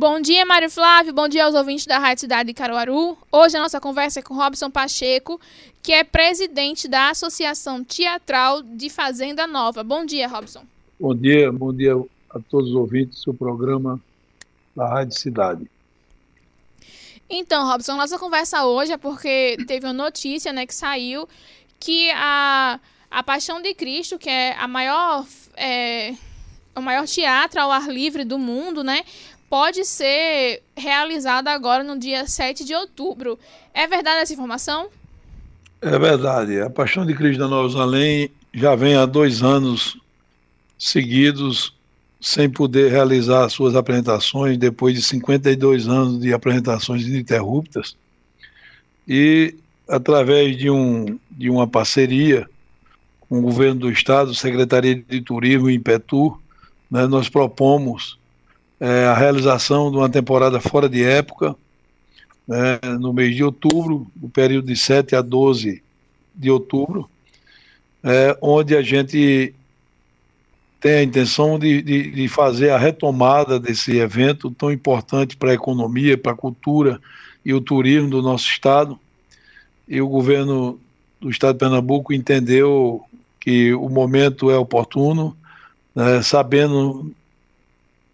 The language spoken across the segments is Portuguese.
Bom dia, Mário Flávio. Bom dia aos ouvintes da Rádio Cidade de Caruaru. Hoje a nossa conversa é com Robson Pacheco, que é presidente da Associação Teatral de Fazenda Nova. Bom dia, Robson. Bom dia, bom dia a todos os ouvintes do programa da Rádio Cidade. Então, Robson, nossa conversa hoje é porque teve uma notícia né, que saiu que a, a Paixão de Cristo, que é a maior, é, o maior teatro ao ar livre do mundo, né, pode ser realizada agora no dia 7 de outubro. É verdade essa informação? É verdade. A Paixão de Cristo da Nova Jerusalém já vem há dois anos seguidos sem poder realizar suas apresentações depois de 52 anos de apresentações ininterruptas. E através de, um, de uma parceria com o governo do estado, Secretaria de Turismo e Impetur, né, nós propomos é, a realização de uma temporada fora de época, né, no mês de outubro, no período de 7 a 12 de outubro, é, onde a gente tem a intenção de, de, de, fazer a retomada desse evento tão importante para a economia, para a cultura e o turismo do nosso estado. E o governo do estado de Pernambuco entendeu que o momento é oportuno, né, sabendo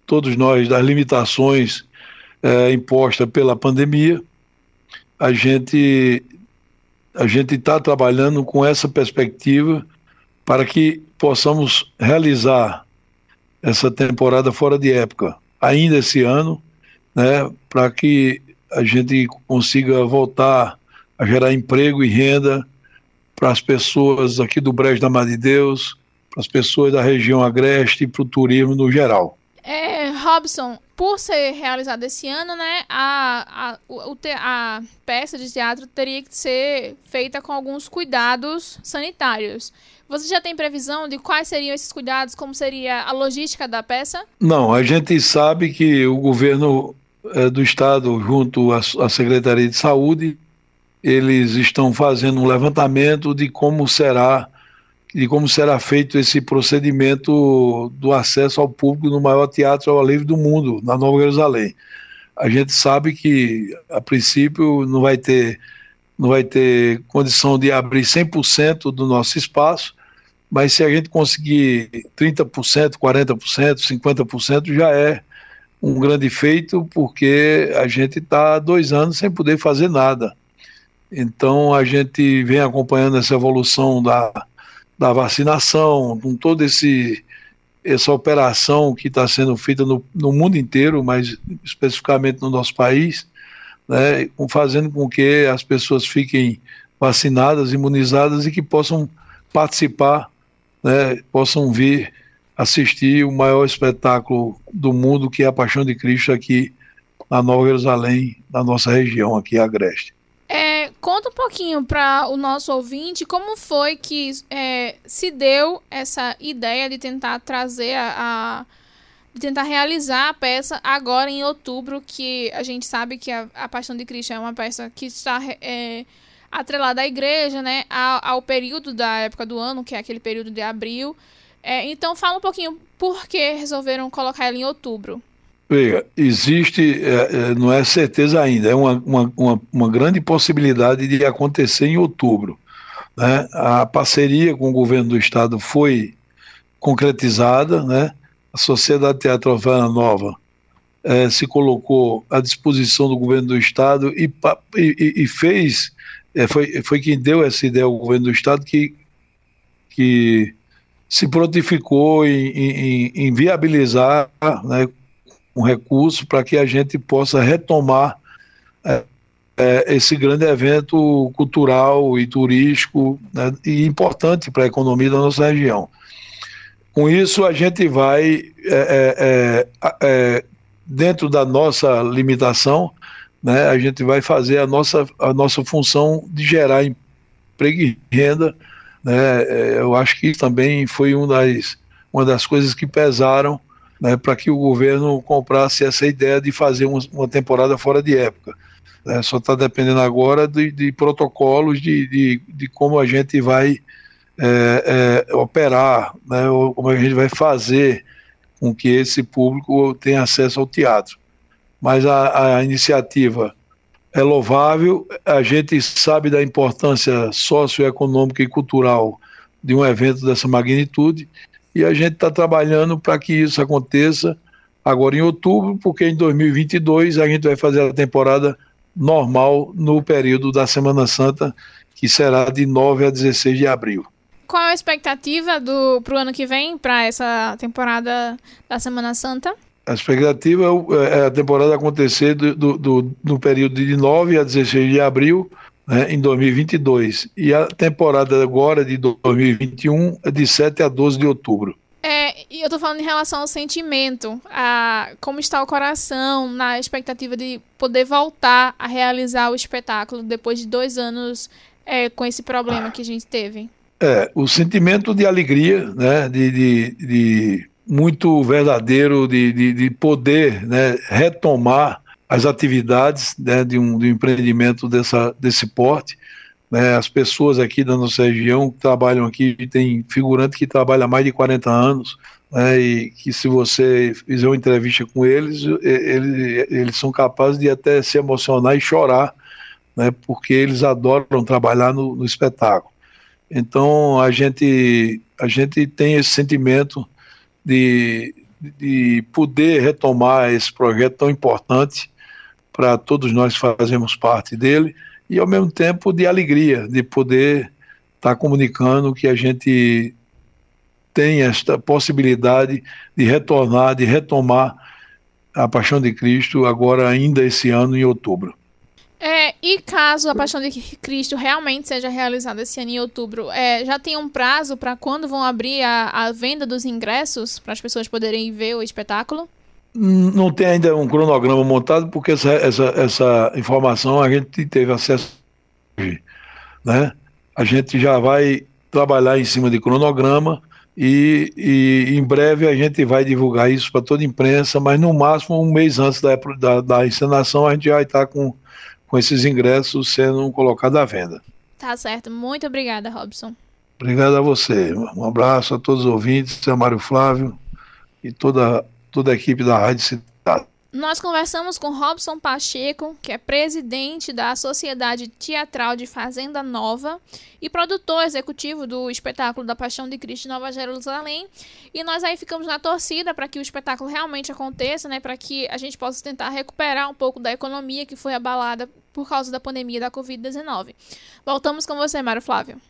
todos nós das limitações é, impostas pela pandemia, a gente a gente está trabalhando com essa perspectiva para que possamos realizar essa temporada fora de época ainda esse ano, né, para que a gente consiga voltar a gerar emprego e renda para as pessoas aqui do Brejo da Mar de Deus, para as pessoas da região agreste e para o turismo no geral. É, Robson, por ser realizado esse ano, né, a, a, o, a peça de teatro teria que ser feita com alguns cuidados sanitários. Você já tem previsão de quais seriam esses cuidados, como seria a logística da peça? Não, a gente sabe que o governo é, do estado, junto à, à Secretaria de Saúde, eles estão fazendo um levantamento de como será de como será feito esse procedimento do acesso ao público no maior teatro ao ar livre do mundo, na Nova Jerusalém. A gente sabe que, a princípio, não vai ter, não vai ter condição de abrir 100% do nosso espaço, mas se a gente conseguir 30%, 40%, 50%, já é um grande feito, porque a gente está dois anos sem poder fazer nada. Então a gente vem acompanhando essa evolução da, da vacinação, com toda essa operação que está sendo feita no, no, mundo inteiro, mas especificamente no nosso país, né, fazendo com que as pessoas fiquem vacinadas, imunizadas e que possam participar né, possam vir assistir o maior espetáculo do mundo, que é a Paixão de Cristo aqui na Nova Jerusalém, na nossa região, aqui, Agreste. Conta um pouquinho para o nosso ouvinte como foi que é, se deu essa ideia de tentar trazer a, a, de tentar realizar a peça agora em outubro, que a gente sabe que a, a Paixão de Cristo é uma peça que está é, atrelada à igreja, né, ao, ao, período da época do ano, que é aquele período de abril. É, então, fala um pouquinho por que resolveram colocar ela em outubro. Veja, existe, é, é, não é certeza ainda, é uma, uma, uma, grande possibilidade de acontecer em outubro. Né? A parceria com o governo do estado foi concretizada, né? a Sociedade Teatro Havana Nova é, se colocou à disposição do governo do estado e, e, e fez é, foi, foi quem deu essa ideia ao governo do Estado que, que se prontificou em, em, em viabilizar né, um recurso para que a gente possa retomar é, é, esse grande evento cultural e turístico né, e importante para a economia da nossa região. Com isso, a gente vai, é, é, é, é dentro da nossa limitação, né, a gente vai fazer a nossa, a nossa função de gerar emprego e renda. Né, eu acho que também foi um das, uma das coisas que pesaram né, para que o governo comprasse essa ideia de fazer uma, temporada fora de época. Né, só está dependendo agora de, de protocolos de, de, de, como a gente vai é, é, operar, né, como a gente vai fazer com que esse público tenha acesso ao teatro mas a, a iniciativa é louvável. A gente sabe da importância socioeconômica e cultural de um evento dessa magnitude e a gente está trabalhando para que isso aconteça agora em outubro, porque em 2022 a gente vai fazer a temporada normal no período da Semana Santa, que será de 9 a 16 de abril. Qual é a expectativa para o ano que vem, para essa temporada da Semana Santa? A expectativa é, é a temporada acontecer do, do, do, no período de 9 a 16 de abril, né, em 2022. E a temporada agora de 2021 é de 7 a 12 de outubro. É, e eu tô falando em relação ao sentimento, a como está o coração, na expectativa de poder voltar a realizar o espetáculo depois de dois anos é, com esse problema que a gente teve. É, o sentimento de alegria, né, de, de, de muito verdadeiro, de, de, de, poder né, retomar as atividades né, de, um, de um empreendimento dessa, desse porte. Né, as pessoas aqui da nossa região que trabalham aqui, tem figurante que trabalha há mais de 40 anos, né, e que se você fizer uma entrevista com eles, eles, eles são capazes de até se emocionar e chorar, né, porque eles adoram trabalhar no, no espetáculo. Então a gente a gente tem esse sentimento de, de poder retomar esse projeto tão importante para todos nós fazemos parte dele e ao mesmo tempo de alegria de poder estar tá comunicando que a gente tem esta possibilidade de retornar, de retomar a Paixão de Cristo agora ainda esse ano em outubro. É, e caso a Paixão de Cristo realmente seja realizada esse ano em outubro, é, já tem um prazo para quando vão abrir a, a venda dos ingressos para as pessoas poderem ver o espetáculo? Não tem ainda um cronograma montado, porque essa, essa, essa informação a gente teve acesso hoje. Né? A gente já vai trabalhar em cima de cronograma e, e em breve a gente vai divulgar isso para toda a imprensa, mas no máximo um mês antes da, da, da encenação a gente vai estar com com esses ingressos sendo colocados à venda. Tá certo. Muito obrigada, Robson. Obrigado a você. Um abraço a todos os ouvintes, a Mário Flávio e toda, toda a equipe da Rádio Cidade. Nós conversamos com Robson Pacheco, que é presidente da Sociedade Teatral de Fazenda Nova e produtor executivo do espetáculo da Paixão de Cristo Nova Jerusalém. E nós aí ficamos na torcida para que o espetáculo realmente aconteça, né, para que a gente possa tentar recuperar um pouco da economia que foi abalada por causa da pandemia da Covid-19. Voltamos com você, Mário Flávio.